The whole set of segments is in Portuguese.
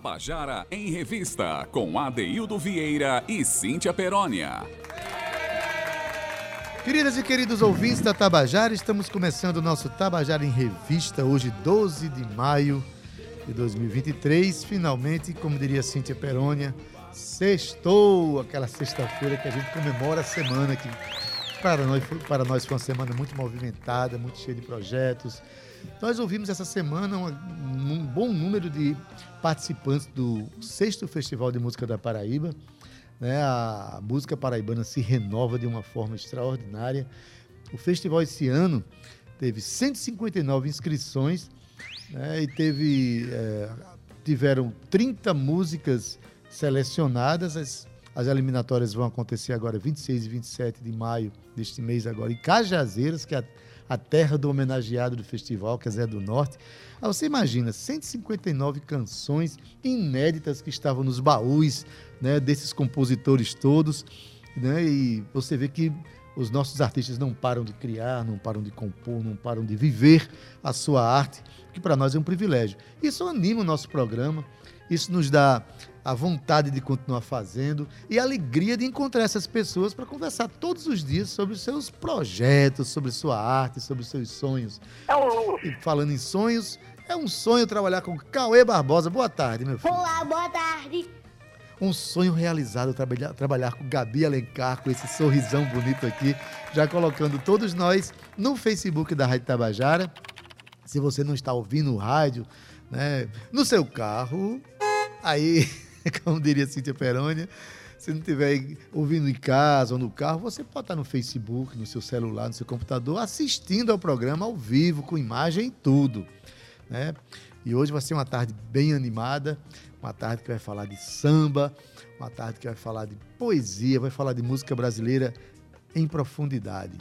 Tabajara em Revista, com Adeildo Vieira e Cíntia Perónia. Queridas e queridos ouvintes da Tabajara, estamos começando o nosso Tabajara em Revista, hoje 12 de maio de 2023. Finalmente, como diria Cíntia Perônia, sextou, aquela sexta-feira que a gente comemora a semana que para nós, para nós foi uma semana muito movimentada, muito cheia de projetos. Nós ouvimos essa semana um, bom número de participantes do sexto Festival de Música da Paraíba. Né? A música paraibana se renova de uma forma extraordinária. O festival esse ano teve 159 inscrições né? e teve, é, tiveram 30 músicas selecionadas. As, as eliminatórias vão acontecer agora 26 e 27 de maio deste mês agora em Cajazeiras, que é a, a terra do homenageado do festival, que é Zé do Norte. Aí você imagina, 159 canções inéditas que estavam nos baús né, desses compositores todos, né, e você vê que os nossos artistas não param de criar, não param de compor, não param de viver a sua arte, que para nós é um privilégio. Isso anima o nosso programa, isso nos dá a vontade de continuar fazendo e a alegria de encontrar essas pessoas para conversar todos os dias sobre os seus projetos, sobre sua arte, sobre os seus sonhos. É um E falando em sonhos, é um sonho trabalhar com Cauê Barbosa. Boa tarde, meu filho. Olá, boa tarde. Um sonho realizado trabalhar, trabalhar com Gabi Alencar, com esse sorrisão bonito aqui, já colocando todos nós no Facebook da Rádio Tabajara. Se você não está ouvindo o rádio, né, no seu carro, aí como diria Cíntia Perônia. Se não estiver ouvindo em casa ou no carro, você pode estar no Facebook, no seu celular, no seu computador, assistindo ao programa ao vivo, com imagem e tudo. Né? E hoje vai ser uma tarde bem animada, uma tarde que vai falar de samba, uma tarde que vai falar de poesia, vai falar de música brasileira em profundidade.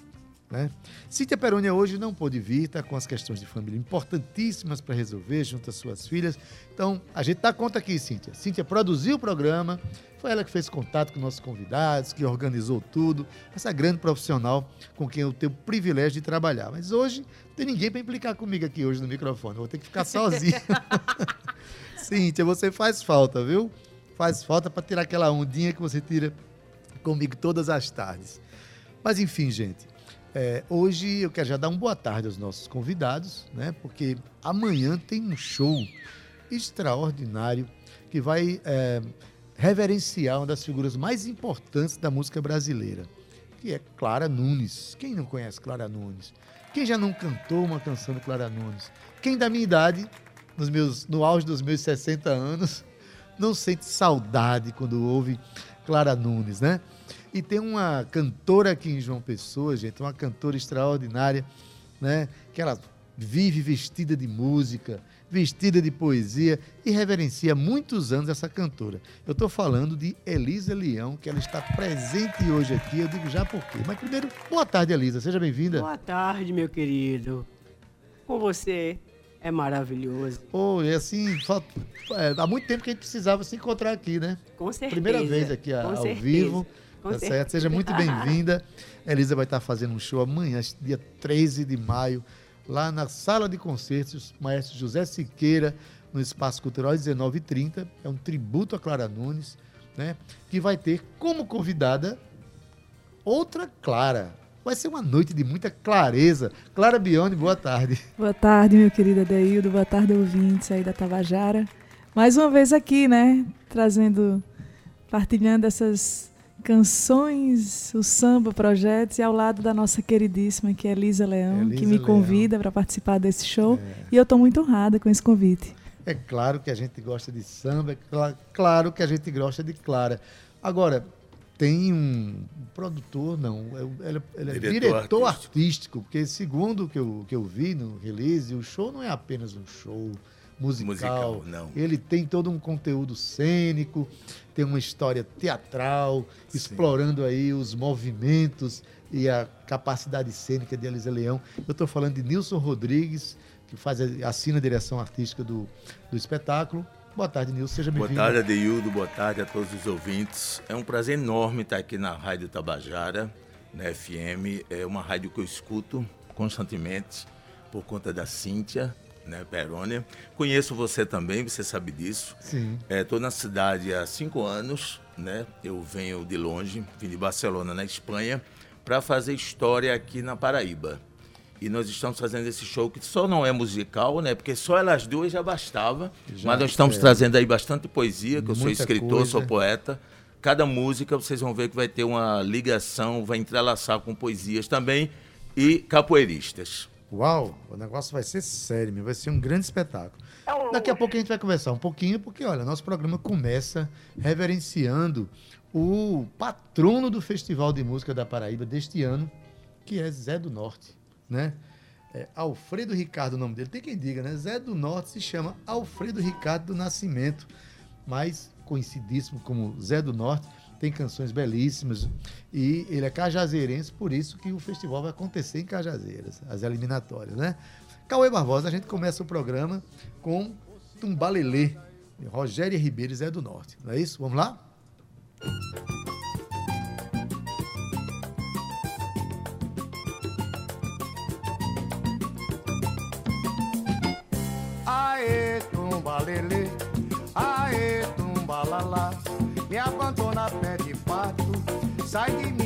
Né? Cíntia Perônia hoje não pôde vir, está com as questões de família importantíssimas para resolver junto às suas filhas. Então, a gente dá conta aqui, Cíntia. Cíntia produziu o programa, foi ela que fez contato com nossos convidados, que organizou tudo. Essa grande profissional com quem eu tenho o privilégio de trabalhar. Mas hoje, não tem ninguém para implicar comigo aqui hoje no microfone. Eu vou ter que ficar sozinho. Cíntia, você faz falta, viu? Faz falta para tirar aquela ondinha que você tira comigo todas as tardes. Mas enfim, gente. É, hoje eu quero já dar uma boa tarde aos nossos convidados, né? Porque amanhã tem um show extraordinário que vai é, reverenciar uma das figuras mais importantes da música brasileira, que é Clara Nunes. Quem não conhece Clara Nunes? Quem já não cantou uma canção de Clara Nunes? Quem da minha idade, nos meus, no auge dos meus 60 anos, não sente saudade quando ouve Clara Nunes, né? E tem uma cantora aqui em João Pessoa, gente, uma cantora extraordinária, né? Que ela vive vestida de música, vestida de poesia e reverencia há muitos anos essa cantora. Eu estou falando de Elisa Leão, que ela está presente hoje aqui. Eu digo já por quê. Mas primeiro, boa tarde, Elisa. Seja bem-vinda. Boa tarde, meu querido. Com você é maravilhoso. Oh, e assim, é, há muito tempo que a gente precisava se encontrar aqui, né? Com certeza. Primeira vez aqui ao certeza. vivo. Com tá certo? Seja muito bem-vinda. Elisa vai estar fazendo um show amanhã, dia 13 de maio, lá na sala de concertos, maestro José Siqueira, no Espaço Cultural, às 19h30. É um tributo a Clara Nunes, né? Que vai ter como convidada outra Clara. Vai ser uma noite de muita clareza. Clara Bione, boa tarde. Boa tarde, meu querido Adeildo. Boa tarde, ouvintes aí da Tabajara. Mais uma vez aqui, né? Trazendo, partilhando essas canções, o samba, projetos e ao lado da nossa queridíssima que é Elisa Leão, Elisa que me convida para participar desse show é. e eu estou muito honrada com esse convite. É claro que a gente gosta de samba, é claro que a gente gosta de Clara. Agora, tem um produtor, não, ele, é, ele é diretor, diretor artístico. artístico. porque segundo o que eu, que eu vi no release, o show não é apenas um show, musical. musical não. Ele tem todo um conteúdo cênico, tem uma história teatral, Sim. explorando aí os movimentos e a capacidade cênica de Elisa Leão. Eu estou falando de Nilson Rodrigues, que faz assina a direção artística do, do espetáculo. Boa tarde, Nilson. Seja bem-vindo. Boa tarde, Adeildo. Boa tarde a todos os ouvintes. É um prazer enorme estar aqui na Rádio Tabajara, na FM. É uma rádio que eu escuto constantemente por conta da Cíntia, né, Perônia. Conheço você também, você sabe disso. Sim. Estou na cidade há cinco anos, né? Eu venho de longe, vim de Barcelona, na Espanha, para fazer história aqui na Paraíba. E nós estamos fazendo esse show que só não é musical, né? Porque só elas duas já bastava. Já, mas nós estamos é. trazendo aí bastante poesia, que eu sou Muita escritor, coisa. sou poeta. Cada música vocês vão ver que vai ter uma ligação, vai entrelaçar com poesias também e capoeiristas. Uau, o negócio vai ser sério, meu, vai ser um grande espetáculo. Daqui a pouco a gente vai conversar um pouquinho, porque olha, nosso programa começa reverenciando o patrono do Festival de Música da Paraíba deste ano, que é Zé do Norte, né? É Alfredo Ricardo o nome dele. Tem quem diga, né? Zé do Norte se chama Alfredo Ricardo do Nascimento, mas conhecidíssimo como Zé do Norte, tem canções belíssimas e ele é cajazeirense, por isso que o festival vai acontecer em Cajazeiras, as eliminatórias, né? Cauê Barbosa, a gente começa o programa com Tumbalelê, Rogério Ribeiro Zé do Norte, não é isso? Vamos lá? Aê, sai de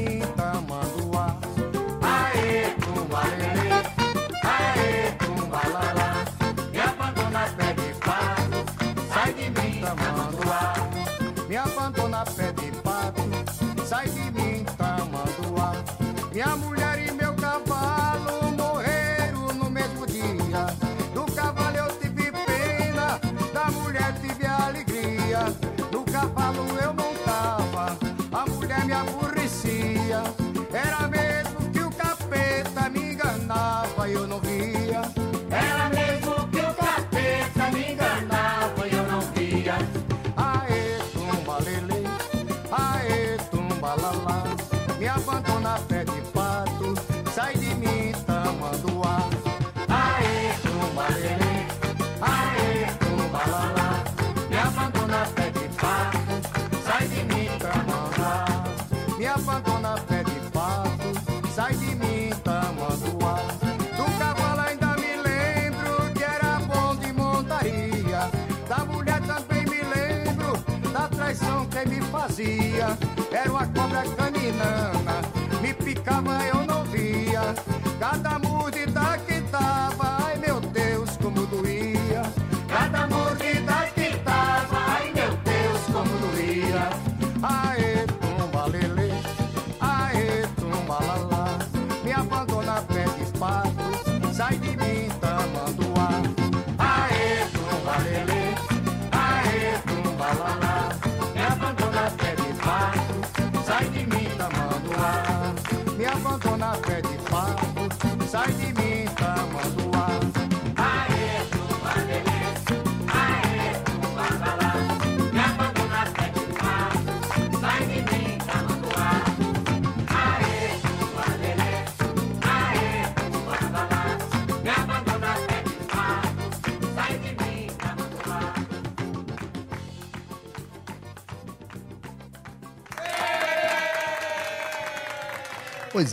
me fazia. Era uma cobra caninana, me picava eu não via. Cada mordida que tava, ai meu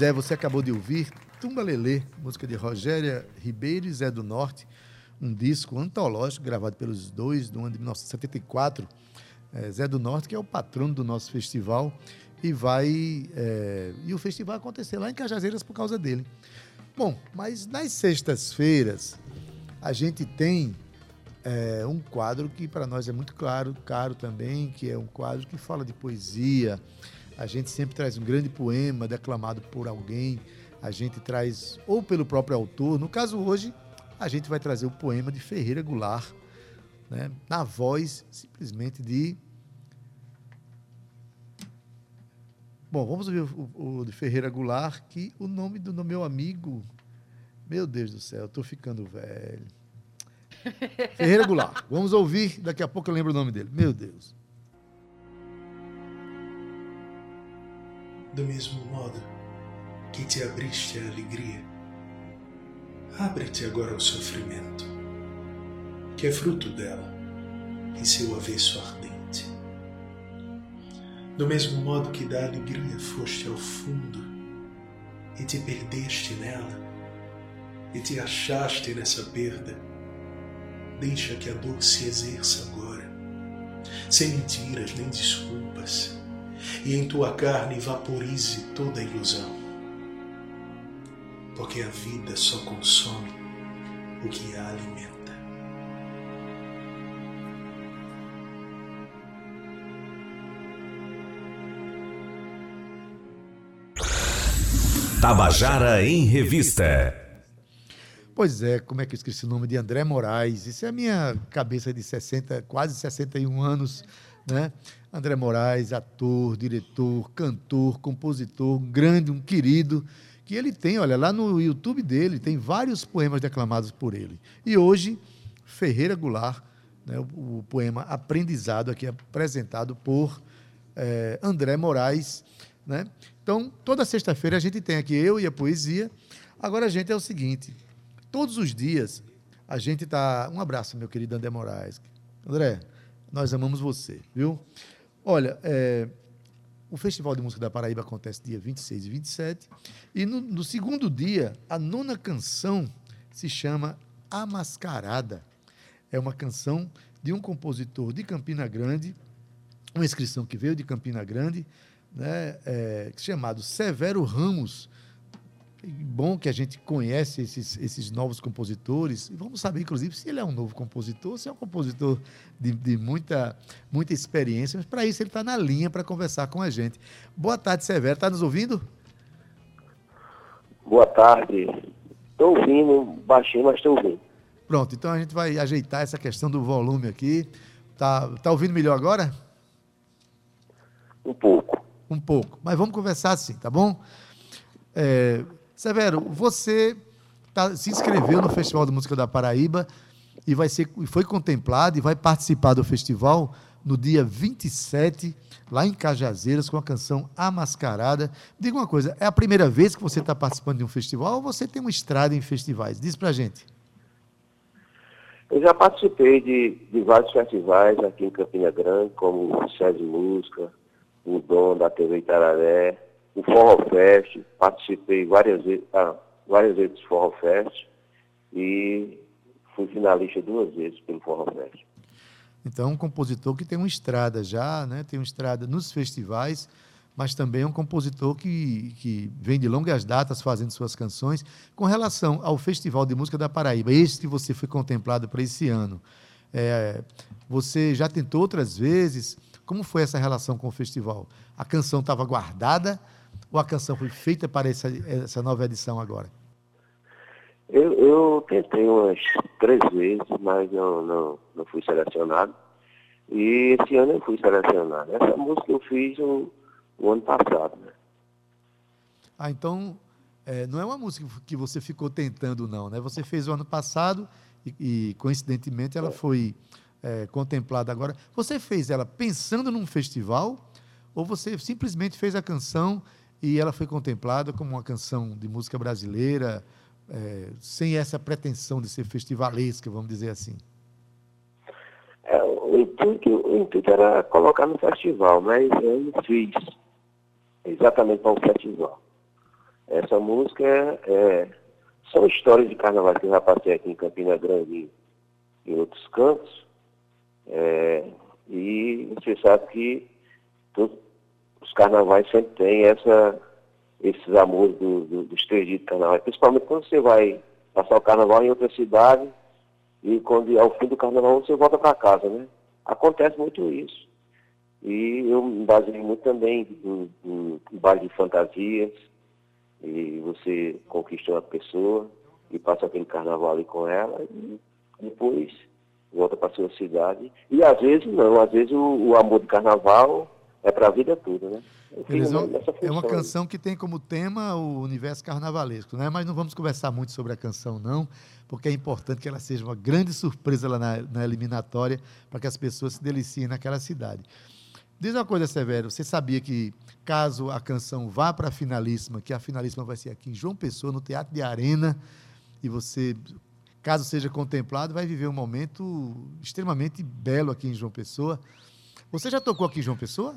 Pois é, você acabou de ouvir Tumba Lelê, música de Rogéria Ribeiro e Zé do Norte, um disco antológico gravado pelos dois no ano de 1974. É, Zé do Norte, que é o patrono do nosso festival, e vai. é, e o festival vai acontecer lá em Cajazeiras por causa dele. Bom, mas nas sextas-feiras a gente tem é, um quadro que para nós é muito claro, caro também, que é um quadro que fala de poesia. A gente sempre traz um grande poema declamado por alguém. A gente traz ou pelo próprio autor. No caso hoje, a gente vai trazer o poema de Ferreira Goulart, né, na voz simplesmente de. Bom, vamos ouvir o, o- de Ferreira Goulart, que o nome do, do meu amigo. Meu Deus do céu, eu tô ficando velho. Ferreira Goulart. Vamos ouvir, daqui a pouco eu lembro o nome dele. Meu Deus. Do mesmo modo que te abriste à alegria. Abre-te agora ao sofrimento, que é fruto dela, em seu avesso ardente. Do mesmo modo que da alegria foste ao fundo e te perdeste nela, e te achaste nessa perda, Deixa que a dor se exerça agora, sem mentiras nem desculpas, e em tua carne vaporize toda a ilusão. Porque a vida só consome o que a alimenta. Tabajara em Revista. Pois é, como é que eu esqueci o nome de André Moraes? Isso é a minha cabeça de 60, quase 61 anos, né? André Moraes, ator, diretor, cantor, compositor, grande, um querido, que ele tem, olha, lá no YouTube dele, tem vários poemas declamados por ele. E hoje, Ferreira Goulart, né, o, o poema Aprendizado, aqui apresentado por eh, André Moraes, né? Então, toda sexta-feira a gente tem aqui eu e a poesia. Agora, a gente é o seguinte: todos os dias a gente está. Um abraço, meu querido André Moraes. André, nós amamos você, viu? Olha, é, o Festival de Música da Paraíba acontece dia 26 e 27. E no, no segundo dia, a nona canção se chama A Mascarada. É uma canção de um compositor de Campina Grande, uma inscrição que veio de Campina Grande, né, é, chamado Severo Ramos. Bom que a gente conhece esses, esses novos compositores e vamos saber, inclusive, se ele é um novo compositor, se é um compositor de, de muita, muita experiência, mas para isso ele está na linha para conversar com a gente. Boa tarde, Severo. Está nos ouvindo? Boa tarde. Estou ouvindo, baixinho, mas estou ouvindo. Pronto, então a gente vai ajeitar essa questão do volume aqui. Tá, tá ouvindo melhor agora? Um pouco. Um pouco. Mas vamos conversar assim, tá bom? É, Severo, você tá, se inscreveu no Festival de Música da Paraíba e vai ser, foi contemplado e vai participar do festival no dia 27, lá em Cajazeiras, com a canção A Mascarada. Diga uma coisa, é a primeira vez que você está participando de um festival ou você tem uma estrada em festivais? Diz pra gente. Eu já participei de, de vários festivais aqui em Campina Grande, como o Sede Música, o Dom da TV Itararé, o Forró Fest, participei várias vezes, ah, várias vezes do Forró Fest e fui finalista duas vezes pelo Forró Fest. Então, um compositor que tem uma estrada já, né? tem uma estrada nos festivais, mas também é um compositor que, que vem de longas datas fazendo suas canções. Com relação ao Festival de Música da Paraíba, este que você foi contemplado para esse ano, é, você já tentou outras vezes? Como foi essa relação com o festival? A canção estava guardada ou a canção foi feita para essa, essa nova edição agora? Eu, eu tentei umas três vezes, mas não, não, não fui selecionado. E esse ano eu fui selecionado. Essa música eu fiz o, o ano passado. Né? Ah, então é, não é uma música que você ficou tentando, não, né? Você fez o ano passado e, e coincidentemente, ela foi é, contemplada agora. Você fez ela pensando num festival ou você simplesmente fez a canção e ela foi contemplada como uma canção de música brasileira, é, sem essa pretensão de ser festivalesca, vamos dizer assim? É, o, intuito, o intuito era colocar no festival, mas eu não fiz exatamente para o festival. Essa música é, é, são histórias de carnaval que eu já passei aqui em Campina Grande e em outros cantos. É, e você sabe que todos, os carnavais sempre têm essa, esses amores do, do, dos três dias de carnaval, principalmente quando você vai passar o carnaval em outra cidade e quando ao fim do carnaval você volta para casa, né? Acontece muito isso. E eu me baseei muito também em baile de fantasias, e você conquista uma pessoa e passa aquele carnaval ali com ela e depois volta para sua cidade. E às vezes não, às vezes o, o amor do carnaval é para a vida toda, né? é uma canção que tem como tema o universo carnavalesco, né? Mas não vamos conversar muito sobre a canção, não, porque é importante que ela seja uma grande surpresa lá na, na eliminatória para que as pessoas se deliciem naquela cidade. Diz uma coisa, Severo, você sabia que caso a canção vá para a finalíssima, que a finalíssima vai ser aqui em João Pessoa, no Teatro de Arena, e você, caso seja contemplado, vai viver um momento extremamente belo aqui em João Pessoa. Você já tocou aqui em João Pessoa?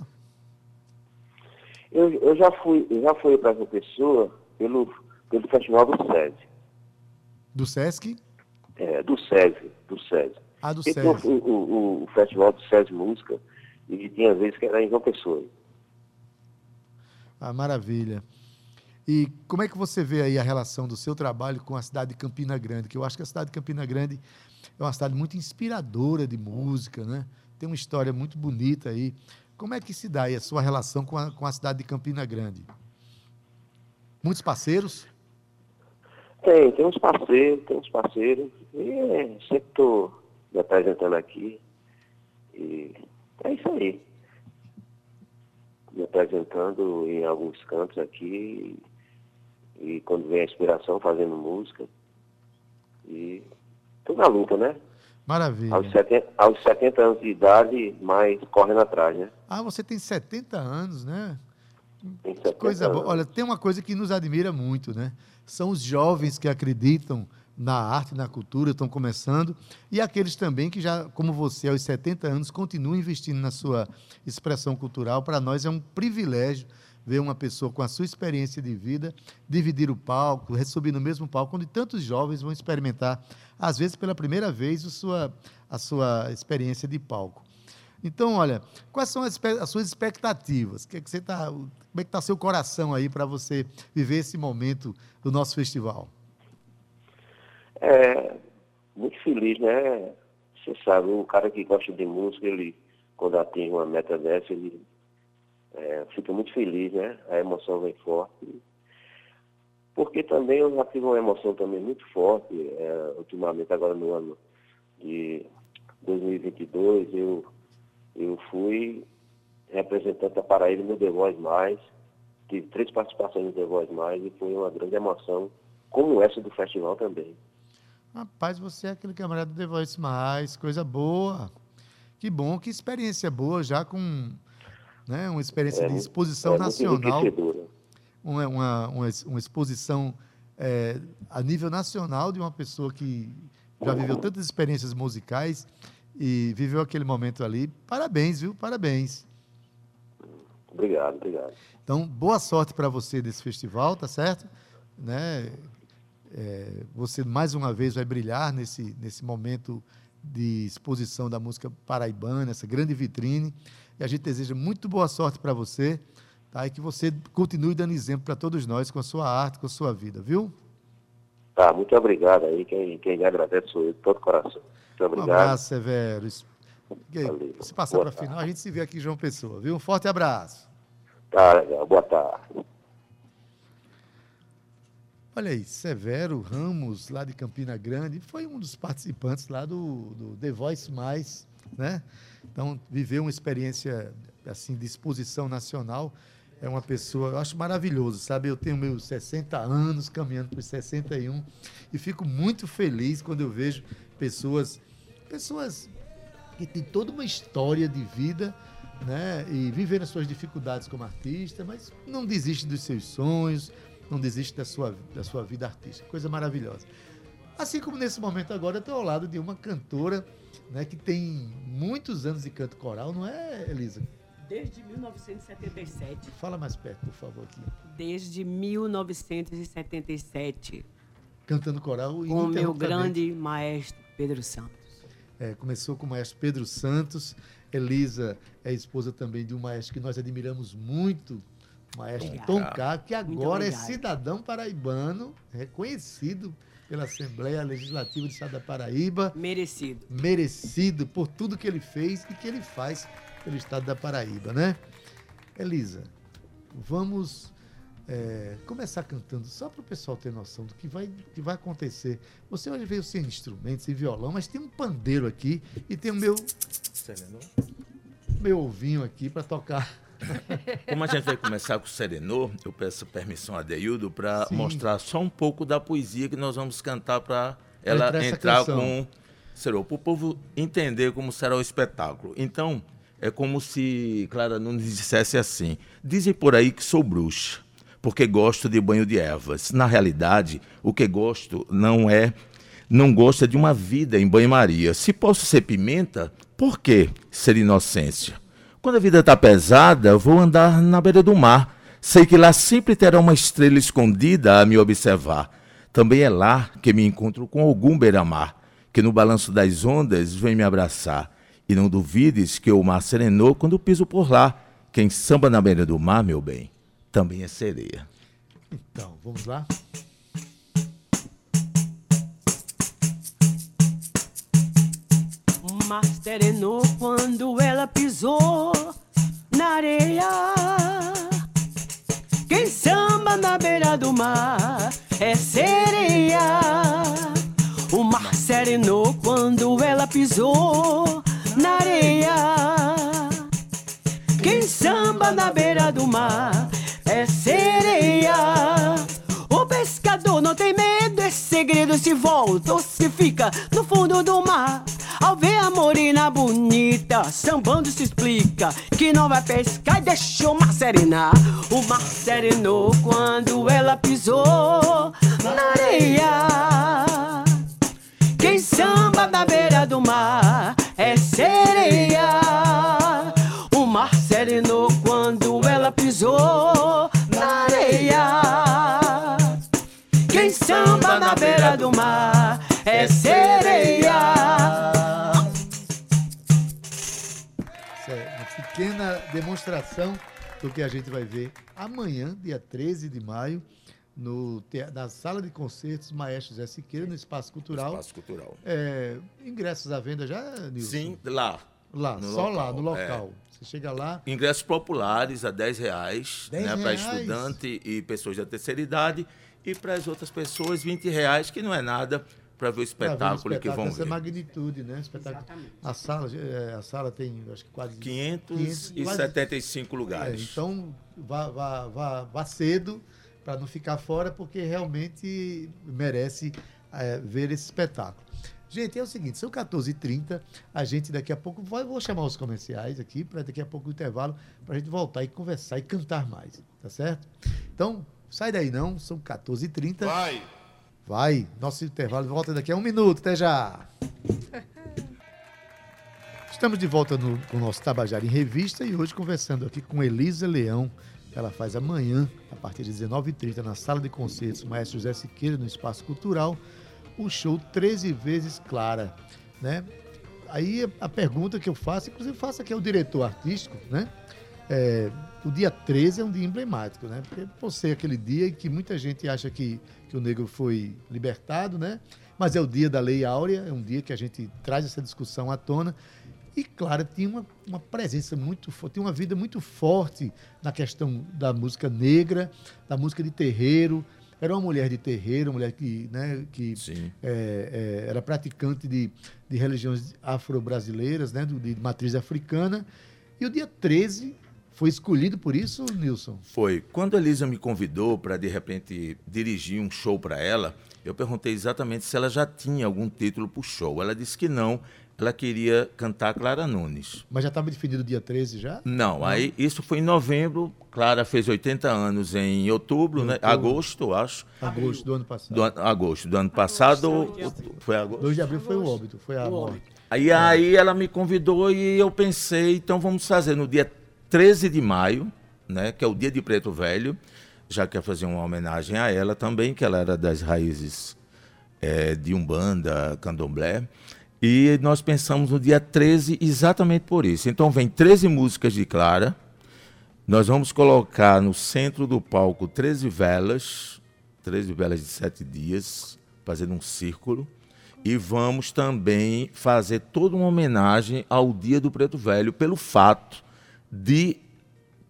Eu, eu já fui, eu já fui para João Pessoa pelo, pelo Festival do SESI. Do SESC? É, do SESI, do SESI. A do SESI. O, o, o festival do SESI Música, e tinha vezes que era em João Pessoa. Ah, maravilha. E como é que você vê aí a relação do seu trabalho com a cidade de Campina Grande? Que eu acho que a cidade de Campina Grande é uma cidade muito inspiradora de música, né? Tem uma história muito bonita aí. Como é que se dá aí a sua relação com a, com a cidade de Campina Grande? Muitos parceiros? Tem, tem uns parceiros, tem uns parceiros. E é, sempre estou me apresentando aqui. E é isso aí. Me apresentando em alguns cantos aqui. E quando vem a inspiração, fazendo música. E tô na luta, né? Maravilha. Aos 70, aos 70 anos de idade, mas correndo atrás, né? Ah, você tem 70 anos, né? Tem 70 Coisa boa. anos. Olha, tem uma coisa que nos admira muito, né? São os jovens que acreditam na arte, na cultura, estão começando, e aqueles também que já, como você, aos 70 anos, continuam investindo na sua expressão cultural. Para nós é um privilégio ver uma pessoa com a sua experiência de vida dividir o palco, subir no mesmo palco, onde tantos jovens vão experimentar, às vezes pela primeira vez, a sua, a sua experiência de palco. Então, olha, quais são as, as suas expectativas? Que é que você tá, como é que está seu coração aí para você viver esse momento do nosso festival? É, muito feliz, né? Você sabe, o cara que gosta de música, ele, quando atinge uma meta dessa, ele é, fica muito feliz, né? A emoção vem forte. Porque também eu já tive uma emoção também muito forte, é, ultimamente agora no ano de 2022, eu, eu fui representante da Paraíba no The Voice Mais, tive três participações no The Voice Mais e foi uma grande emoção, como essa do festival também. Rapaz, você é aquele camarada do The Voice Mais, coisa boa. Que bom, que experiência boa, já com né, uma experiência É de exposição é nacional. uma, uma, uma exposição é, a nível nacional de uma pessoa que já viveu tantas experiências musicais e viveu aquele momento ali. Parabéns, viu? Parabéns. Obrigado, obrigado. Então, boa sorte para você desse festival, tá certo? Né? É, você mais uma vez vai brilhar nesse, nesse momento de exposição da música paraibana, essa grande vitrine. E a gente deseja muito boa sorte para você, tá? E que você continue dando exemplo para todos nós com a sua arte, com a sua vida, viu? Tá, muito obrigado aí. Quem, quem agradece sou eu, de todo coração. Muito Um obrigado. abraço, Severo. Aí. Se passar para a final, a gente se vê aqui em João Pessoa, viu? Um forte abraço. Tá, legal. Boa tarde. Olha aí, Severo Ramos, lá de Campina Grande, foi um dos participantes lá do, do The Voice Mais, né? Então, viveu uma experiência assim de exposição nacional. É uma pessoa, eu acho maravilhoso, sabe? Eu tenho meus 60 anos, caminhando para os 61, e fico muito feliz quando eu vejo pessoas, pessoas que têm toda uma história de vida, né? E viveram as suas dificuldades como artista, mas não desiste dos seus sonhos, não desiste da sua, da sua vida artística. Coisa maravilhosa. Assim como nesse momento agora eu estou ao lado de uma cantora né, que tem muitos anos de canto coral, não é, Elisa? Desde 1977. Fala mais perto, por favor, aqui. Desde 1977. Cantando coral Com o meu grande maestro Pedro Santos. É, começou com o maestro Pedro Santos. Elisa é esposa também de um maestro que nós admiramos muito, o maestro. Tom que agora é cidadão paraibano, reconhecido pela Assembleia Legislativa do Estado da Paraíba, Merecido. merecido por tudo que ele fez e que ele faz pelo Estado da Paraíba, né? Elisa, vamos é, começar cantando, só para o pessoal ter noção do que vai, que vai acontecer. Você hoje veio sem instrumentos, sem violão, mas tem um pandeiro aqui e tem o meu, meu ovinho aqui para tocar. Como a gente vai começar com o Serenô, eu peço permissão a Deildo para mostrar só um pouco da poesia que nós vamos cantar para ela entrar com Serenô, para o povo entender como será o espetáculo. Então, é como se Clara Nunes dissesse assim: dizem por aí que sou bruxa, porque gosto de banho de ervas. Na realidade, o que gosto não é não gosta de uma vida em banho-maria. Se posso ser pimenta, por que ser inocência? Quando a vida está pesada, vou andar na beira do mar. Sei que lá sempre terá uma estrela escondida a me observar. Também é lá que me encontro com algum beira-mar, que no balanço das ondas vem me abraçar. E não duvides que o mar serenou quando piso por lá. Quem samba na beira do mar, meu bem, também é sereia. Então, vamos lá? Mar serenou quando ela pisou na areia. Quem samba na beira do mar é sereia. O mar serenou quando ela pisou na areia. Quem samba na beira do mar é sereia. Pescador não tem medo, é segredo se volta ou se fica no fundo do mar. Ao ver a morena bonita, sambando se explica que não vai pescar e deixa o mar serenar. O mar serenou quando ela pisou na areia. Quem samba na beira do mar é sereia. O mar serenou quando ela pisou é sereia. Isso é uma pequena demonstração do que a gente vai ver amanhã, dia 13 de maio, no, na sala de concertos Maestro Zé Siqueira, no Espaço Cultural. Espaço cultural. É, ingressos à venda já, Nilson? Sim, lá. Lá, no só lá, local, no é. local. Você chega lá, Ingressos populares a 10 reais, 10 né, para reais? estudante e pessoas da terceira idade. E para as outras pessoas, 20 reais, que não é nada para ver o ver um espetáculo, que vão essa ver. magnitude, né? Espetáculo. A sala, é, a sala tem, acho que quase 575 É, lugares. então, vá, vá, vá, vá cedo para não ficar fora, porque realmente merece é, ver esse espetáculo. Gente, é o seguinte, são 14h30, a gente daqui a pouco, vai, vou chamar os comerciais aqui, para daqui a pouco o intervalo, para a gente voltar e conversar e cantar mais, tá certo? Então, sai daí não, são 14h30. Vai! Vai, nosso intervalo volta daqui a um minuto, até já. Estamos de volta no, com o nosso Tabajara em Revista e hoje conversando aqui com Elisa Leão. Ela faz amanhã, a partir de 19h30, na Sala de Concertos Maestro José Siqueira, no Espaço Cultural, o show 13 vezes Clara. Né? Aí a pergunta que eu faço, inclusive faço aqui ao diretor artístico, né? É, o dia 13 é um dia emblemático, né? Porque por ser aquele dia em que muita gente acha que, que o negro foi libertado, né? Mas é o dia da Lei Áurea, é um dia que a gente traz essa discussão à tona. E, claro, tinha uma, uma presença muito forte, tinha uma vida muito forte na questão da música negra, da música de terreiro. Era uma mulher de terreiro, uma mulher que, né, que é, é, era praticante de, de religiões afro-brasileiras, né, do- de matriz africana. E o dia 13 foi escolhido por isso, Nilson? Foi. Quando a Elisa me convidou para, de repente, dirigir um show para ela, eu perguntei exatamente se ela já tinha algum título para o show. Ela disse que não. Ela queria cantar Clara Nunes. Mas já estava definido o dia 13 já? Não, aí isso foi em novembro. Clara fez 80 anos em outubro, né? Agosto, eu acho. Agosto do ano passado. Do, agosto do ano passado. ou- foi agosto? 2 de abril foi o óbito, foi a morte. Aí, aí ela me convidou e eu pensei, então vamos fazer no dia 13 de maio, né, que é o dia de Preto Velho, já quer fazer uma homenagem a ela também, que ela era das raízes eh, de Umbanda, Candomblé. E nós pensamos no dia 13 exatamente por isso. Então vem 13 músicas de Clara. Nós vamos colocar no centro do palco 13 velas, 13 velas de sete dias, fazendo um círculo. E vamos também fazer toda uma homenagem ao Dia do Preto Velho, pelo fato de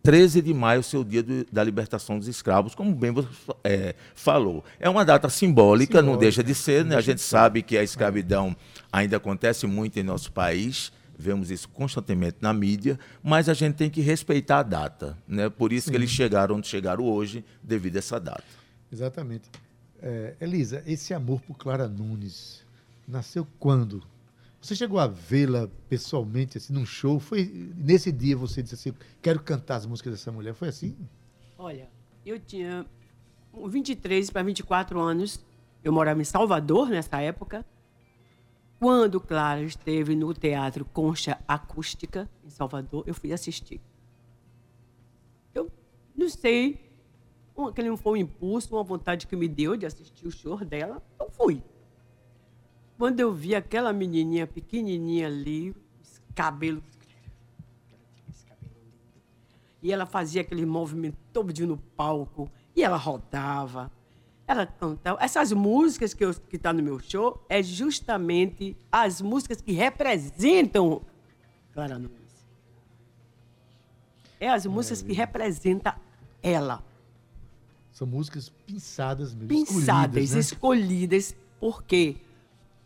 13 de maio ser o dia do- da libertação dos escravos, como bem você é, falou. É uma data simbólica, não Simbólica, deixa de ser, né? A gente sabe que a escravidão ainda acontece muito em nosso país, vemos isso constantemente na mídia, mas a gente tem que respeitar a data. Né? Por isso que eles chegaram onde chegaram hoje, devido a essa data. Exatamente. É, Elisa, esse amor por Clara Nunes nasceu quando? Você chegou a vê-la pessoalmente, assim, num show? Foi nesse dia você disse assim, quero cantar as músicas dessa mulher? Foi assim? Olha, eu tinha uns 23 para 24 anos. Eu morava em Salvador nessa época. Quando Clara esteve no Teatro Concha Acústica, em Salvador, eu fui assistir. Eu não sei, aquele foi um impulso, uma vontade que me deu de assistir o show dela, eu fui. Quando eu vi aquela menininha pequenininha ali, cabelo. E ela fazia aquele movimento todo no palco, e ela rodava, ela cantava. Essas músicas que estão que tá no meu show é justamente as músicas que representam Clara Nunes. É as músicas que representam ela. São músicas pinçadas mesmo. Pinçadas, escolhidas, né? escolhidas, porque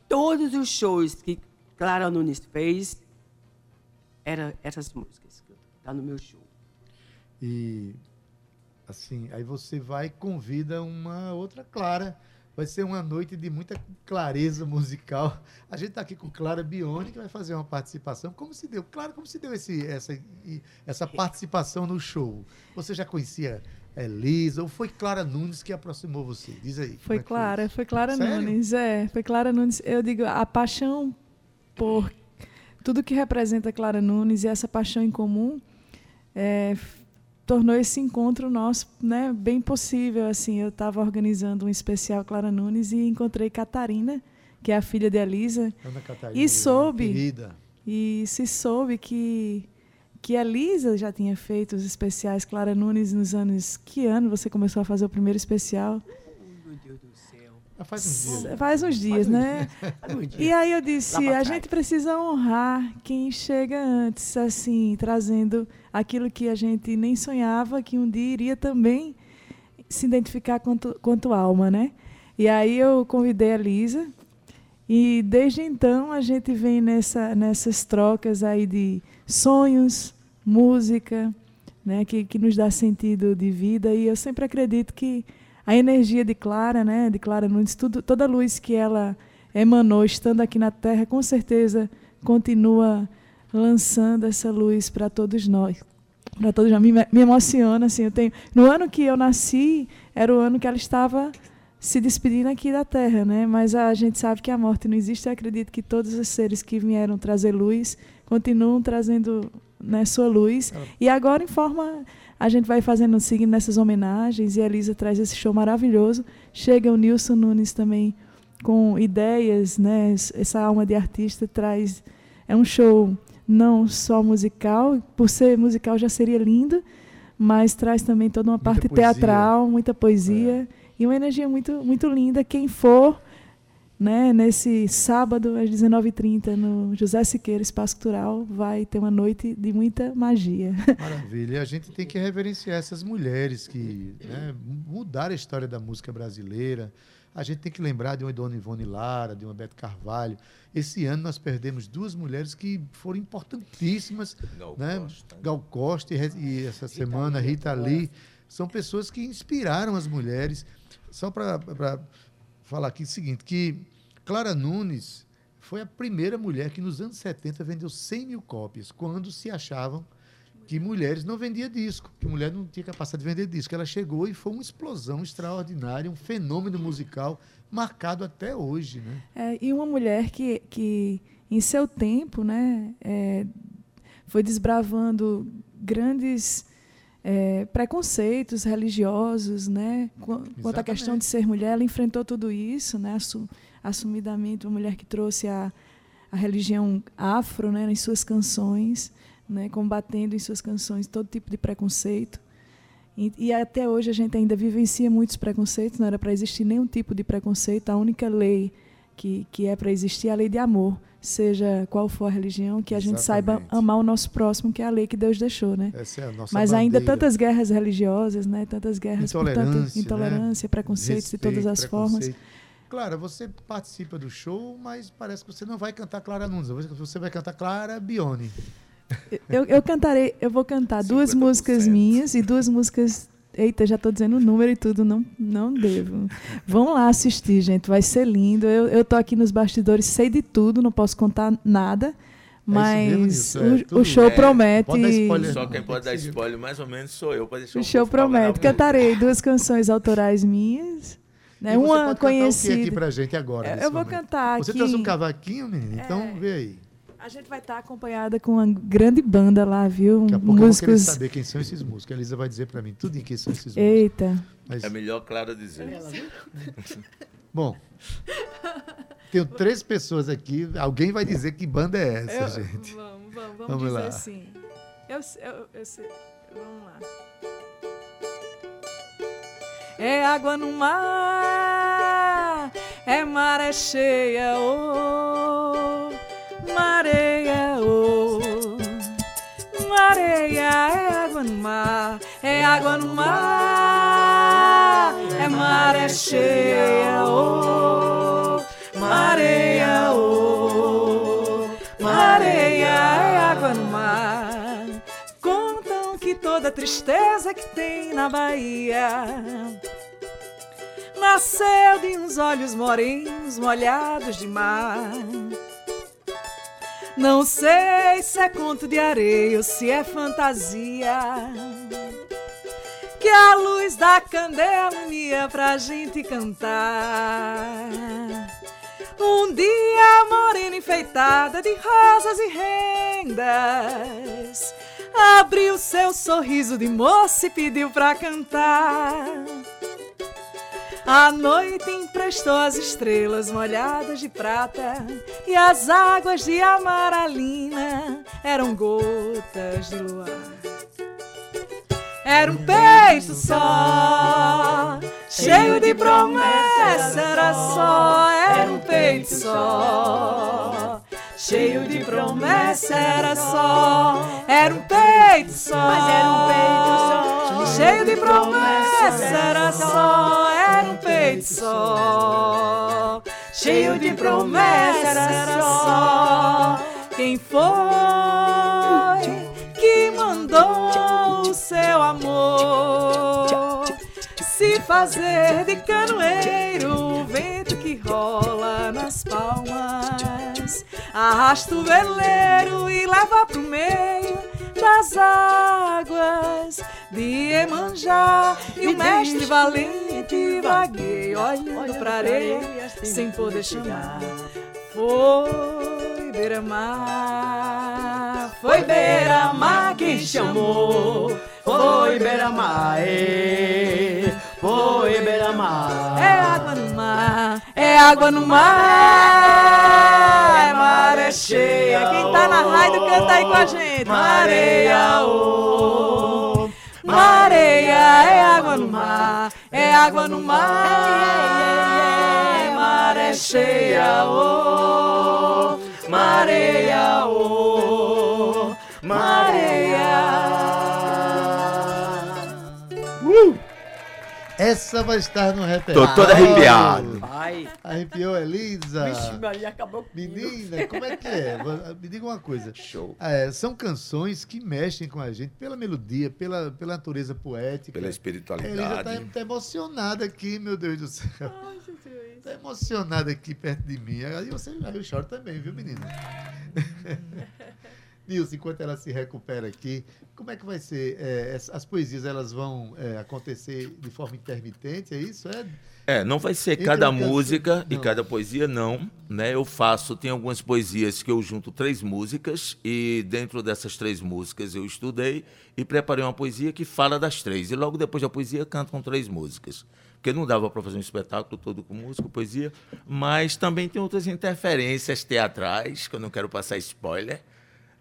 todos os shows que Clara Nunes fez eram essas músicas que tá no meu show. E assim, aí você vai e convida uma outra Clara. Vai ser uma noite de muita clareza musical. A gente está aqui com Clara Bione, que vai fazer uma participação. Como se deu? Clara, como se deu esse, essa, essa participação no show? Você já conhecia Elisa ou foi Clara Nunes que aproximou você? Diz aí. Foi é Clara, foi Clara Sério? Nunes, é, foi Clara Nunes. Eu digo, a paixão por tudo que representa Clara Nunes e essa paixão em comum é, tornou esse encontro nosso, né, bem possível. Assim, eu estava organizando um especial Clara Nunes e encontrei Catarina, que é a filha de Elisa, Ana Catarina. E soube. Querida. e se soube que que a Elisa já tinha feito os especiais Clara Nunes nos anos que ano você começou a fazer o primeiro especial? Meu Deus do céu. Ah, Faz uns dias. Faz uns dias, né? E aí eu disse, a gente precisa honrar quem chega antes, assim, trazendo aquilo que a gente nem sonhava que um dia iria também se identificar quanto, quanto alma, né? E aí eu convidei a Lisa e desde então a gente vem nessa, nessas trocas aí de sonhos, música, né, que, que nos dá sentido de vida e eu sempre acredito que a energia de Clara, né, de Clara Nunes, tudo, toda a luz que ela emanou estando aqui na Terra, com certeza continua lançando essa luz para todos nós. Para todos nós. Me, me emociona, assim, eu tenho. No ano que eu nasci, era o ano que ela estava se despedindo aqui da Terra, né? Mas a gente sabe que a morte não existe. Eu acredito que todos os seres que vieram trazer luz continuam trazendo né, sua luz. E agora, em forma, a gente vai fazendo, seguindo nessas homenagens. E a Elisa traz esse show maravilhoso. Chega o Nilson Nunes também com ideias, né? Essa alma de artista traz. É um show não só musical, por ser musical já seria lindo, mas traz também toda uma Muita parte poesia. teatral, muita poesia e uma energia muito, muito linda. Quem for, né, nesse sábado às 19h30 no José Siqueira Espaço Cultural, vai ter uma noite de muita magia. Maravilha. E a gente tem que reverenciar essas mulheres que né, mudaram a história da música brasileira. A gente tem que lembrar de uma Dona Ivone Lara, de uma Beto Carvalho. Esse ano nós perdemos duas mulheres que foram importantíssimas. Gal né? Costa. Gal Costa e, e essa semana Rita Lee. São pessoas que inspiraram as mulheres. Só para falar aqui o seguinte, que Clara Nunes foi a primeira mulher que nos anos 70 vendeu 100 mil cópias, quando se achavam que mulheres não vendiam disco, que mulher não tinha capacidade de vender disco. Ela chegou e foi uma explosão extraordinária, um fenômeno musical marcado até hoje, né? É, e uma mulher que, que em seu tempo, né, é, foi desbravando grandes é, preconceitos religiosos, né, qu- quanto à questão Exatamente. de ser mulher, ela enfrentou tudo isso, né, assu- assumidamente, uma mulher que trouxe a, a religião afro, né, em suas canções, né, combatendo em suas canções todo tipo de preconceito. E, e até hoje a gente ainda vivencia muitos preconceitos, não era para existir nenhum tipo de preconceito. A única lei que, que é para existir é a lei de amor, seja qual for a religião, que a gente saiba Exatamente. amar o nosso próximo, que é a lei que Deus deixou, né? Essa é a nossa Mas ainda bandeira. tantas guerras religiosas, né? Tantas guerras por tanta Intolerância, intolerância, né? preconceitos de todas as formas. Clara, você participa do show, mas parece que você não vai cantar Clara Nunes. Você vai cantar Clara Bione. Eu, eu cantarei, eu vou cantar duas 50%. músicas minhas e duas músicas. Eita, já estou dizendo o número e tudo, não, não devo. Vão lá assistir, gente, vai ser lindo. Eu, eu tô aqui nos bastidores, sei de tudo, não posso contar nada, mas mesmo, Nilson, é o, o show é, promete. pode dar spoiler. Só quem pode dar spoiler mais ou menos sou eu, para deixar O o show promete. Cantarei duas canções autorais minhas, né? E você uma pode cantar o que aqui conhecida. pra gente agora? Eu- vou momento? cantar Você aqui. trouxe um cavaquinho, menino? Então É. vê aí. A gente vai estar acompanhada com uma grande banda lá, viu? Daqui a pouco eu vou querer Músicos. saber quem são esses músicos. A Elisa vai dizer pra mim tudo em quem são esses músicos. Eita. Mas, É melhor Clara dizer. bom, Tenho três pessoas aqui. Alguém vai dizer que banda é essa, Eu- gente? Vamos, vamos, vamos, Vamos dizer lá. assim. Eu, eu, eu sei. Vamos lá. É água no mar, é maré cheia, oh, mareia, oh, mareia, é água no mar, é água no mar, é maré cheia, oh, mareia, oh, mareia, é água no mar. Contam que toda tristeza que tem na Bahia nasceu de uns olhos morenos molhados de mar. Não sei se é conto de areia ou se é fantasia. Que a luz da candela unia pra gente cantar. Um dia a morena enfeitada de rosas e rendas abriu seu sorriso de moça e pediu pra cantar. A noite emprestou as estrelas molhadas de prata e as águas de amaralina eram gotas de luar. Era um peito só, cheio de promessa, era só, era um peito só. Cheio de promessa, era só, era um peito só. Mas era um peito só. Cheio de promessa, era só, era um peito só. Cheio de promessa, era só. Quem foi que mandou o seu amor se fazer de canoeiro? O que rola nas palmas arrasta o veleiro e leva pro meio das águas de Emanjá. E o mestre valente vagueia olhando pra areia sem poder chamar. Foi beira-mar, foi beira-mar quem chamou. Foi beira-mar, ê, foi beira-mar. É água no mar, é água no mar, é maré cheia. Quem tá na rádio canta aí com a gente. Mareia, ô. Mareia, é água no mar, é água no mar, é maré cheia, ô, mareia, ô, mareia. Essa vai estar no repertório. Tô todo arrepiado. Ai, Arrepiou, Elisa? vixe, Maria, acabou comigo. Menina, como é que é? Me diga uma coisa. Show. É, são canções que mexem com a gente pela melodia, pela, pela natureza poética. Pela A Elisa tá, espiritualidade. tá emocionada aqui, meu Deus do céu. Tá emocionada aqui perto de mim. Aí, você, aí eu choro também, viu, menina? Nilson, enquanto ela se recupera aqui, como é que vai ser? É, as, as poesias elas vão é, acontecer de forma intermitente, é isso? É? É, não vai ser Entre cada canção- música e cada poesia, não. Né? Eu faço, tem algumas poesias que eu junto três músicas e dentro dessas três músicas eu estudei e preparei uma poesia que fala das três. E logo depois da poesia canto com três músicas. Porque não dava para fazer um espetáculo todo com música, poesia, mas também tem outras interferências teatrais, que eu não quero passar spoiler.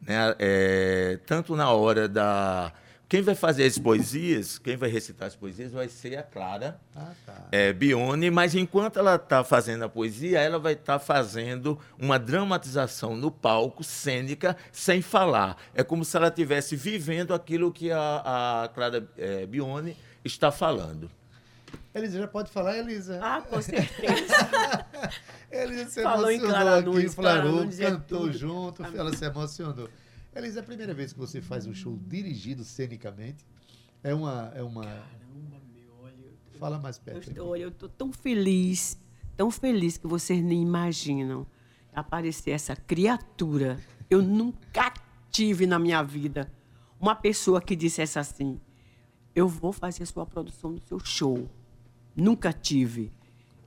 Né? É, tanto na hora da. Quem vai fazer as poesias, quem vai recitar as poesias vai ser a Clara Ah, tá. é, Bione, mas enquanto ela está fazendo a poesia, ela vai estar fazendo uma dramatização no palco, cênica, sem falar. É como se ela estivesse vivendo aquilo que a, a Clara é, Bione está falando. Elisa, já pode falar, Elisa? Ah, com certeza. Elisa se Falou em emocionou Clara aqui, Nunes, Nunes é cantou tudo. junto, ela se emocionou. Elisa, é a primeira vez que você faz um show dirigido cenicamente? É uma... É uma... Caramba, meu, olha, eu- Fala mais eu perto. estou- olha, eu estou tão feliz, tão feliz que vocês nem imaginam aparecer essa criatura. Eu nunca tive na minha vida uma pessoa que dissesse assim: eu vou fazer a sua produção do seu show. Nunca tive.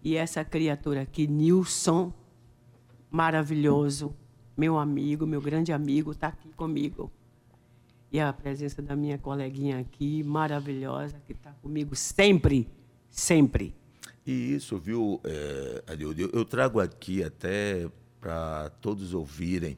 E essa criatura aqui, Nilson, maravilhoso, meu amigo, meu grande amigo, está aqui comigo. E a presença da minha coleguinha aqui, maravilhosa, que está comigo sempre, sempre. E isso, viu, é, Adildo, eu- eu trago aqui até para todos ouvirem.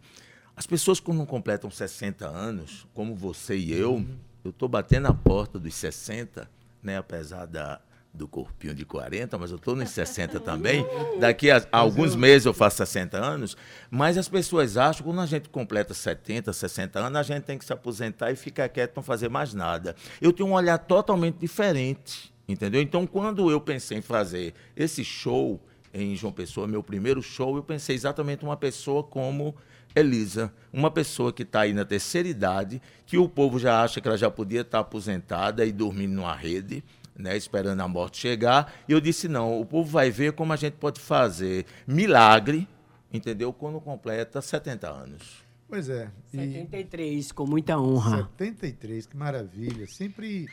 As pessoas quando completam 60 anos, como você e eu, eu estou batendo a porta dos 60, né, apesar da, do corpinho de 40, mas eu estou nos 60 também. Daqui a, a alguns meses eu faço 60 anos, mas as pessoas acham que quando a gente completa 70, 60 anos, a gente tem que se aposentar e ficar quieto, não fazer mais nada. Eu tenho um olhar totalmente diferente, entendeu? Então, quando eu pensei em fazer esse show em João Pessoa, meu primeiro show, eu pensei exatamente uma pessoa como Elisa, uma pessoa que está aí na terceira idade, que o povo já acha que ela já podia estar aposentada e dormindo numa rede, né, esperando a morte chegar. E eu disse: não, o povo vai ver como a gente pode fazer milagre, entendeu? Quando completa 70 anos. Pois é. E 73, com muita honra. 73, que maravilha. Sempre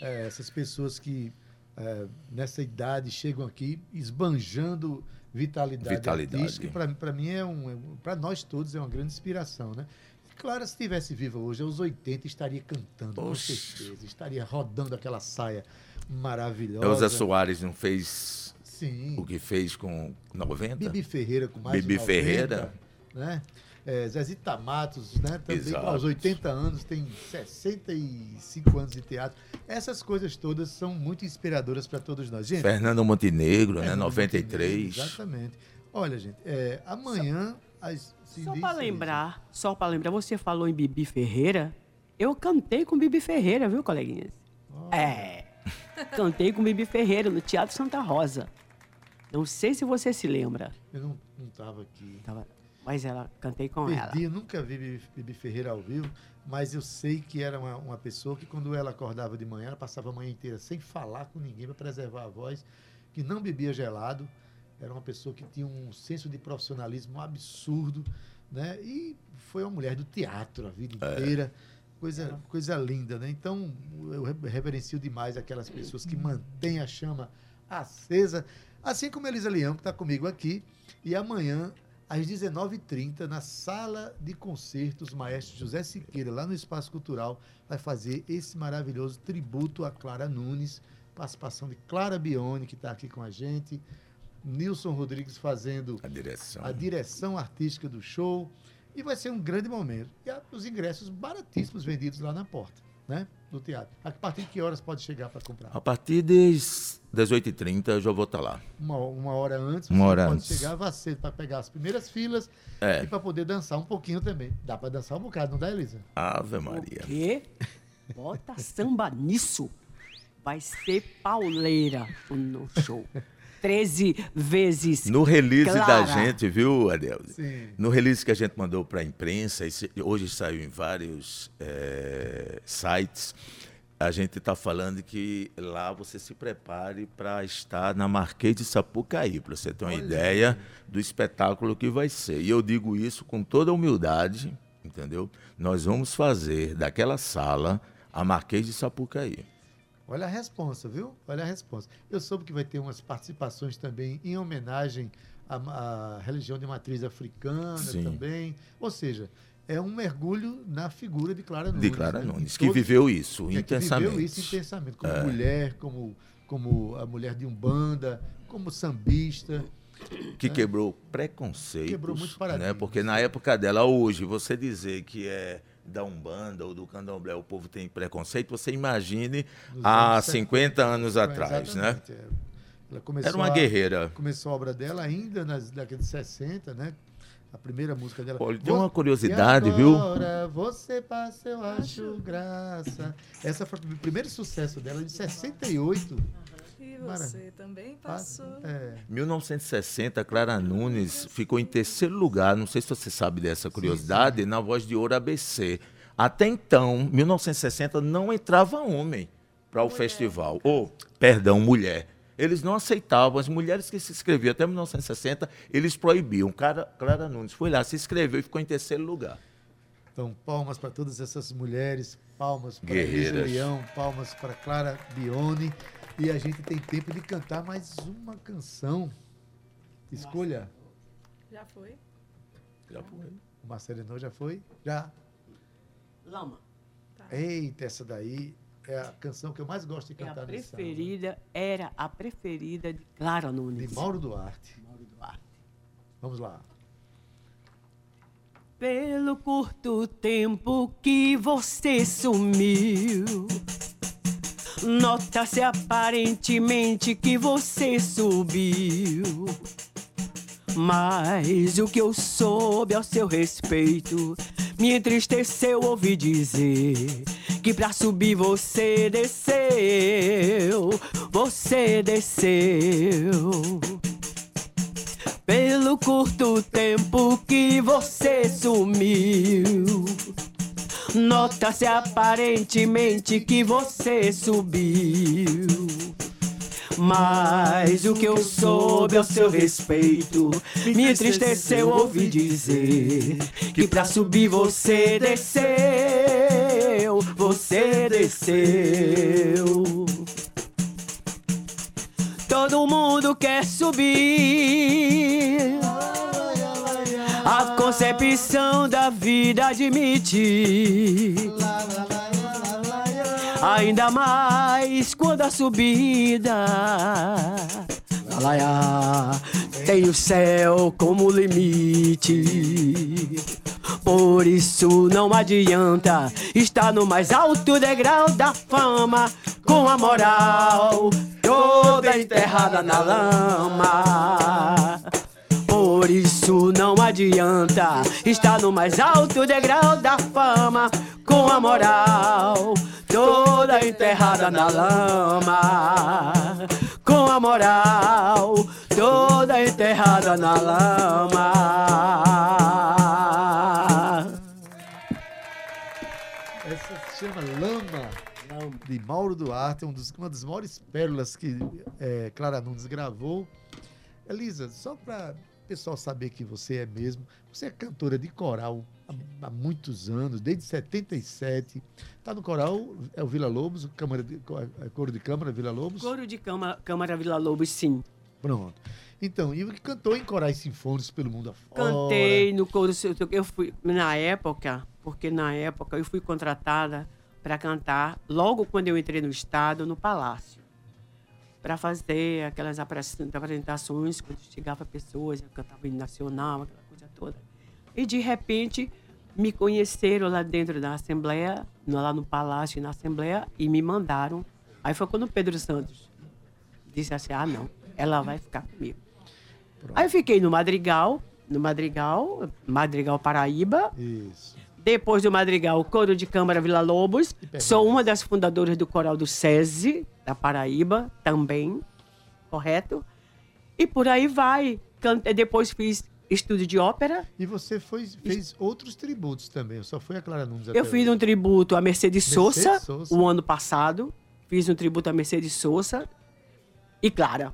é, essas pessoas que é, nessa idade chegam aqui esbanjando vitalidade, Vitalidade. artística. Para mim é um, para nós todos é uma grande inspiração, né? Claro, se estivesse viva hoje, aos 80, estaria cantando, com certeza. Estaria rodando aquela saia maravilhosa. Elza Soares não fez Sim. o que fez com 90? Bibi Ferreira com mais Bibi de 90, Ferreira. né? É, Zezita Matos, né? Também Exato. aos 80 anos, tem 65 anos de teatro. Essas coisas todas são muito inspiradoras para todos nós. Gente, Fernando Montenegro, né? Fernando 93. Montenegro, Exatamente. Olha, gente, é, amanhã... As, Só para lembrar, só para lembrar, você falou em Bibi Ferreira. Eu cantei com Bibi Ferreira, viu, coleguinhas? É. Cantei com Bibi Ferreira no Teatro Santa Rosa. Não sei se você se lembra. Eu não, não tava aqui. Tava- Mas ela, cantei com ela. Perdi, eu nunca vi Bibi, Bibi Ferreira ao vivo, mas eu sei que era uma, uma pessoa que quando ela acordava de manhã, ela passava a manhã inteira sem falar com ninguém para preservar a voz, que não bebia gelado, era uma pessoa que tinha um senso de profissionalismo absurdo, né? E foi uma mulher do teatro a vida inteira. Coisa, coisa linda, né? Então, eu re- reverencio demais aquelas pessoas que mantêm a chama acesa, assim como a Elisa Leão, que está comigo aqui. E amanhã, às 19h30, na sala de concertos, maestro José Siqueira, lá no Espaço Cultural, vai fazer esse maravilhoso tributo a Clara Nunes, participação de Clara Bione, que está aqui com a gente, Nilson Rodrigues fazendo A direção. a direção artística do show. E vai ser um grande momento. E a- os ingressos baratíssimos vendidos lá na porta, né? Do teatro. A partir de que horas pode chegar para comprar? A partir das 18h30 eu já vou estar lá. Uma, uma hora antes, Uma você hora pode antes. chegar vá cedo para pegar as primeiras filas É. e para poder dançar um pouquinho também. Dá para dançar um bocado, não dá, Elisa? Ave O Maria. quê? Bota samba nisso. Vai ser pauleira no show. 13 vezes. No release Clara. da gente, viu, Adelso? Sim. No release que a gente mandou para a imprensa, hoje saiu em vários eh, sites, a gente está falando que lá você se prepare para estar na Marquês de Sapucaí, para você ter uma ideia do espetáculo que vai ser. E eu digo isso com toda humildade, entendeu? Nós vamos fazer daquela sala a Marquês de Sapucaí. Olha a responsa, viu? Olha a responsa. Eu soube que vai ter umas participações também em homenagem à, à religião de matriz africana Sim. também. Ou seja, é um mergulho na figura de Clara Nunes. De Clara né? Nunes, que viveu isso é, que intensamente. viveu isso intensamente, como mulher, como, como a mulher de Umbanda, como sambista. que quebrou preconceitos, Quebrou muitos né? paradigmas. Porque na época dela, hoje, você dizer que é da Umbanda ou do Candomblé, o povo tem preconceito, você imagine há anos 50 anos atrás, né? É. Ela começou Era uma a- guerreira. Começou a obra dela ainda nas décadas de 60, né? A primeira música dela. Olha, tem uma curiosidade, viu? Agora você passa, eu acho graça. Essa foi o primeiro sucesso dela, de 68. E Mara- você também passou. É, 1960, Clara Nunes ficou em terceiro lugar, não sei se você sabe dessa curiosidade, na Voz de Ouro ABC. Até então, 1960, não entrava homem para o festival. Ou, perdão, mulher. Eles não aceitavam. As mulheres que se inscreviam até 1960, eles proibiam. Cara, Clara Nunes foi lá, se inscreveu e ficou em terceiro lugar. então, palmas para todas essas mulheres, palmas para Guerreiras. Leão, palmas para Clara Bione. E a gente tem tempo de cantar mais uma canção. Escolha. Já foi? Já foi. O Marcelo já foi? Já. Lama. Eita, essa daí. é a canção que eu mais gosto de É a cantar nesse samba. preferida, era a preferida de Clara Nunes. De Mauro Duarte. Mauro Duarte. Vamos lá. Pelo curto tempo que você sumiu, nota-se aparentemente que você subiu. Mas o que eu soube ao seu respeito me entristeceu ouvir dizer que pra subir você desceu, você desceu. Pelo curto tempo que você sumiu, nota-se aparentemente que você subiu. Mas o que eu soube ao seu respeito me entristeceu ouvir dizer que pra subir você desceu, você desceu. Todo mundo quer subir. A concepção da vida admite. Ainda mais quando a subida tem o céu como limite. Por isso não adianta estar no mais alto degrau da fama com a moral toda enterrada na lama. Por isso não adianta estar no mais alto degrau da fama com a moral toda enterrada na lama. Com a moral toda enterrada na lama. Essa se chama Lama, de Mauro Duarte, um dos- uma das maiores pérolas que é, Clara Nunes gravou. Elisa, só para pessoal saber que você é mesmo, você é cantora de coral há, há muitos anos, desde 77. Está no coral, é o Vila Lobos, o Câmara de, co- é Coro de Câmara Vila Lobos. Coro de Câmara, Câmara Vila Lobos, sim. Pronto. Então, e cantou em corais sinfônicos pelo mundo afora. Cantei no coro. Eu fui, na época, porque na época eu fui contratada para cantar, logo quando eu entrei no Estado, no Palácio. Para fazer aquelas apresen- apresentações, quando chegava pessoas, eu cantava hino nacional, aquela coisa toda. E de repente me conheceram lá dentro da Assembleia, lá no Palácio na Assembleia, e me mandaram. Aí foi quando o Pedro Santos disse assim: ah, não, ela vai ficar comigo. Aí eu fiquei no Madrigal, no Madrigal, Madrigal Paraíba. Isso. Depois do Madrigal, Coro de Câmara Vila Lobos. Sou uma das fundadoras do Coral do SESI, da Paraíba, também. Correto? E por aí vai. Cante- Depois fiz estúdio de ópera. E você foi, fez outros tributos também, só foi a Clara Nunes até Eu fiz hoje. um tributo a Mercedes Mercedes Sosa. o ano passado. Fiz um tributo a Mercedes Sosa e Clara.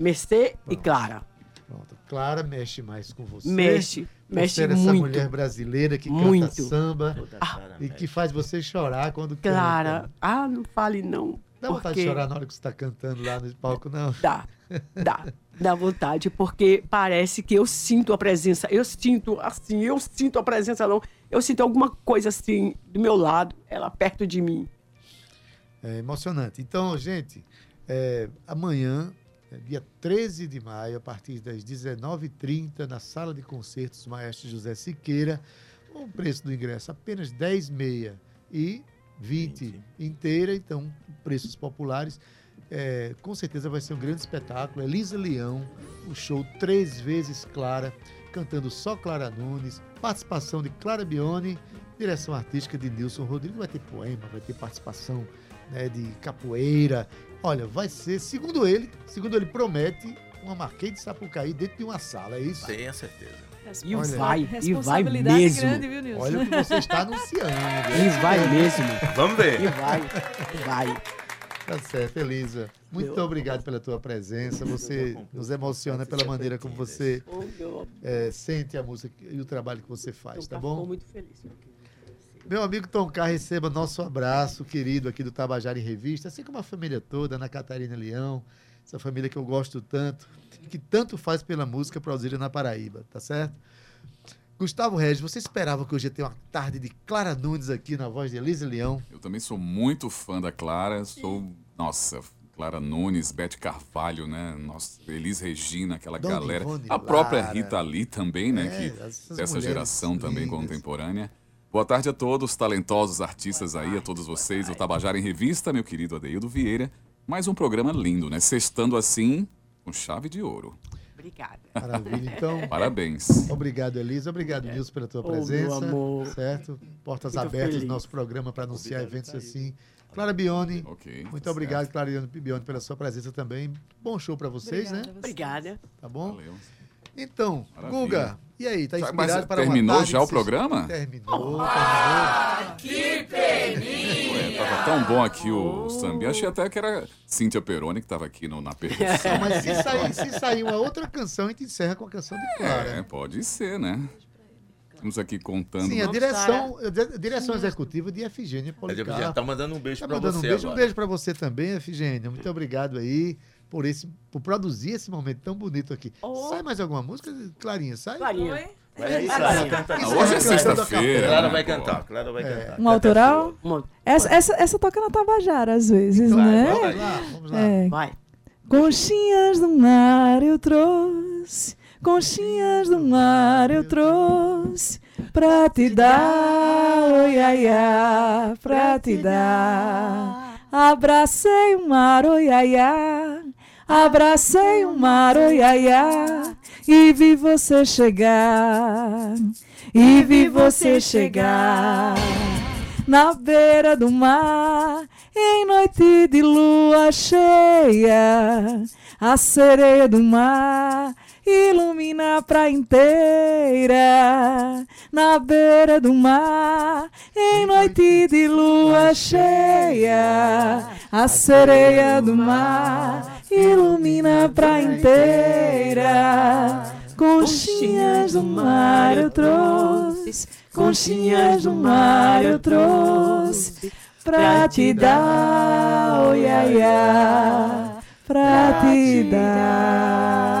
Mercê e Clara. Pronto. Clara mexe mais com você. Mexe, mexe ser essa muito. mulher brasileira que Muito. canta samba Ah, e que faz você chorar quando Clara, canta. ah, não fale não. Dá vontade porque de chorar na hora que você está cantando lá no palco, não? Dá, dá, dá vontade, porque parece que eu sinto a presença, eu sinto assim, eu sinto a presença não, eu sinto alguma coisa assim do meu lado, ela perto de mim. É emocionante. Então, gente, é, amanhã, é, dia 13 de maio, a partir das 19h30, na sala de concertos Maestro José Siqueira, o preço do ingresso apenas 10,6 e 20 inteira, então preços populares. É, com certeza vai ser um grande espetáculo. Elisa Leão, o show três vezes Clara, cantando só Clara Nunes, participação de Clara Bione, direção artística de Nilson Rodrigues. Vai ter poema, vai ter participação né, de capoeira. Olha, vai ser, segundo ele, segundo ele promete, uma Marquês de Sapucaí dentro de uma sala, é isso? Tenha certeza. E Olha. vai, e vai Responsabilidade mesmo. grande, viu, Nilson? Olha o que você está anunciando. E vai mesmo. Vamos ver. E vai, vai. Tá certo, Elisa. Muito obrigado pela tua presença. Você nos emociona pela maneira como você é, sente a música e o trabalho que você faz, tá bom? muito feliz. meu querido. Meu amigo Tom K, receba nosso abraço querido aqui do Tabajara em Revista, assim como a família toda, Ana Catarina Leão, essa família que eu gosto tanto, que tanto faz pela música produzida na Paraíba, tá certo? Gustavo Regis, você esperava que hoje ia ter uma tarde de Clara Nunes aqui na voz de Elise Leão? Eu também sou muito fã da Clara, sou, nossa, Clara Nunes, Beth Carvalho, né? Nossa, Elis Regina, aquela Dona galera. Ivone a própria Lara. Rita Lee também, né? É, que, dessa geração também lindas. contemporânea. Boa tarde a todos, talentosos artistas aí, a todos vocês. O Tabajara em Revista, meu querido Adeildo Vieira. Mais um programa lindo, né? Sextando assim, com chave de ouro. Obrigada. Maravilha. Então, Parabéns. obrigado, Elisa. Obrigado, Nilson, pela tua meu presença. amor. Certo? Portas Muito abertas feliz. do nosso programa para anunciar eventos assim. Clara Bione, Ok. muito tá obrigado, certo. Clara Bione, pela sua presença também. Bom show para vocês, né? Obrigada. Tá bom? Valeu. Então, Maravilha. Guga, e aí, tá inspirado mas para uma terminou já o programa? Terminou, Ué, tava tão bom aqui o samba. Achei até que era Cíntia Peroni que tava aqui no, na percussão. Mas se sair, se sair uma outra canção, a gente encerra com a canção de Clara. É, pode ser, né? Estamos aqui contando. Sim, a direção, a direção executiva de Efigênia Ela já Policarpo. tá mandando um beijo Tá mandando você um beijo, um agora. beijo para você também, Efigênia. Muito obrigado aí por esse, por produzir esse momento tão bonito aqui. Oh. Sai mais alguma música, Clarinha? Sai? Clarinha. Vai aí, Vai, Clara, vai. canta Ah, não. hoje é sexta-feira. Clara vai cantar, Clara vai É. cantar. Um autoral? Essa, essa, essa toca na Tabajara às vezes, Vai, né? Vamos lá, vamos lá. É. Vai. Conchinhas do mar eu trouxe, conchinhas do mar eu trouxe, pra te dar, oi, ai, ai, pra te dar. Abracei o mar, oi, ai, ai, abracei o mar, oi, ai, ai, e vi você chegar, e vi você chegar na beira do mar, em noite de lua cheia, a sereia do mar ilumina a praia inteira. Na beira do mar, em noite de lua cheia, a sereia do mar ilumina a praia inteira. Conchinhas do mar eu trouxe, conchinhas do mar eu trouxe, pra te dar, oi, ai, ai, pra te dar.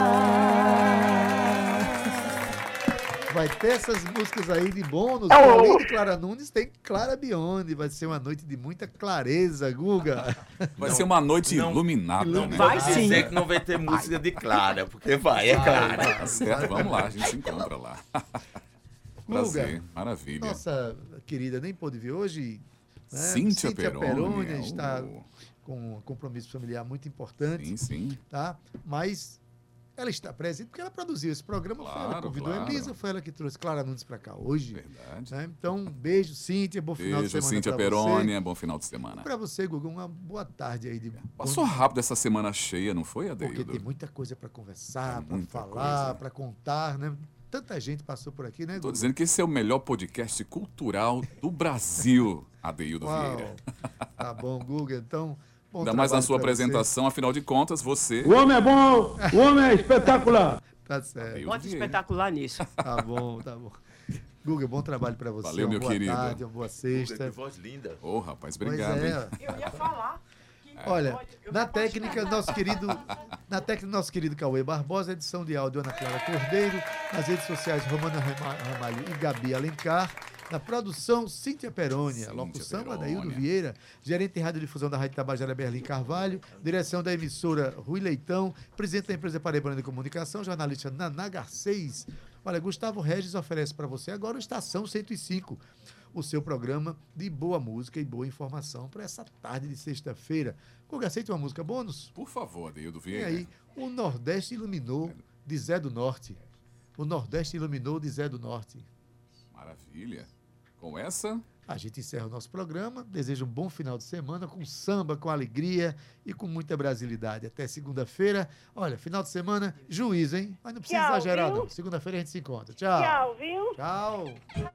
Ter essas músicas aí de bônus. Além de Clara Nunes, tem Clara Biondi. Vai ser uma noite de muita clareza, Guga. Vai Não, ser uma noite não, iluminada, Não né? Vai sim. dizer que não vai ter música de Clara, porque vai, é Clara. Tá certo, vamos lá, a gente se encontra lá. Prazer, maravilha. Nossa querida nem pôde vir hoje. Né? Cíntia Peroni, é, está oh. com um compromisso familiar muito importante. Sim, sim. tá? Mas ela está presente porque ela produziu esse programa, foi ela que Claro, convidou a claro. Elisa, foi ela que trouxe Clara Nunes para cá hoje. Verdade. né? Então, um beijo, Cíntia, bom final de Beijo, semana Cíntia pra Peroni, você. bom final de semana. Para você, Guga, uma boa tarde aí de Passou rápido essa semana cheia, não foi, porque Adeildo? tem muita coisa para conversar, para falar, para contar, né? Tanta gente passou por aqui, né, Guga? dizendo que esse é o melhor podcast cultural do Brasil, Adeildo Uau. Vieira. Tá bom, Guga, então. Bom Ainda mais na sua pra você. apresentação, afinal de contas, você. O homem é bom, o homem é espetacular. Tá certo. Bota espetacular nisso. Tá bom, tá bom. Guga, bom trabalho para você. Valeu, uma meu boa querido. tarde, uma boa sexta. Que voz linda. Ô, rapaz, Pois obrigado, é. Eu ia falar. Olha, na técnica, nosso querido, na técnica, nosso querido Cauê Barbosa, edição de áudio Ana Clara Cordeiro, nas redes sociais Romana Rama- Ramalho e Gabi Alencar, na produção Cíntia Perônia, Cíntia locução Perônia. Adaildo Vieira, gerente de radiodifusão da Rádio Tabajara Berlim Carvalho, direção da emissora Rui Leitão, presidente da empresa Paraibana de Comunicação, jornalista Naná Garcês. Olha, Gustavo Regis oferece para você agora o Estação 105, o seu programa de boa música e boa informação para essa tarde de sexta-feira. Guga, aceita uma música bônus? Por favor, Adeildo E Vieira. aí, o Nordeste iluminou de Zé do Norte. O Nordeste iluminou de Zé do Norte. Maravilha. Com essa, A gente encerra o nosso programa. Desejo um bom final de semana com samba, com alegria e com muita brasilidade. Até segunda-feira. Olha, final de semana, juízo, hein? Mas não precisa Tchau, exagerar, viu? não. Segunda-feira a gente se encontra. Tchau. Tchau, viu? Tchau.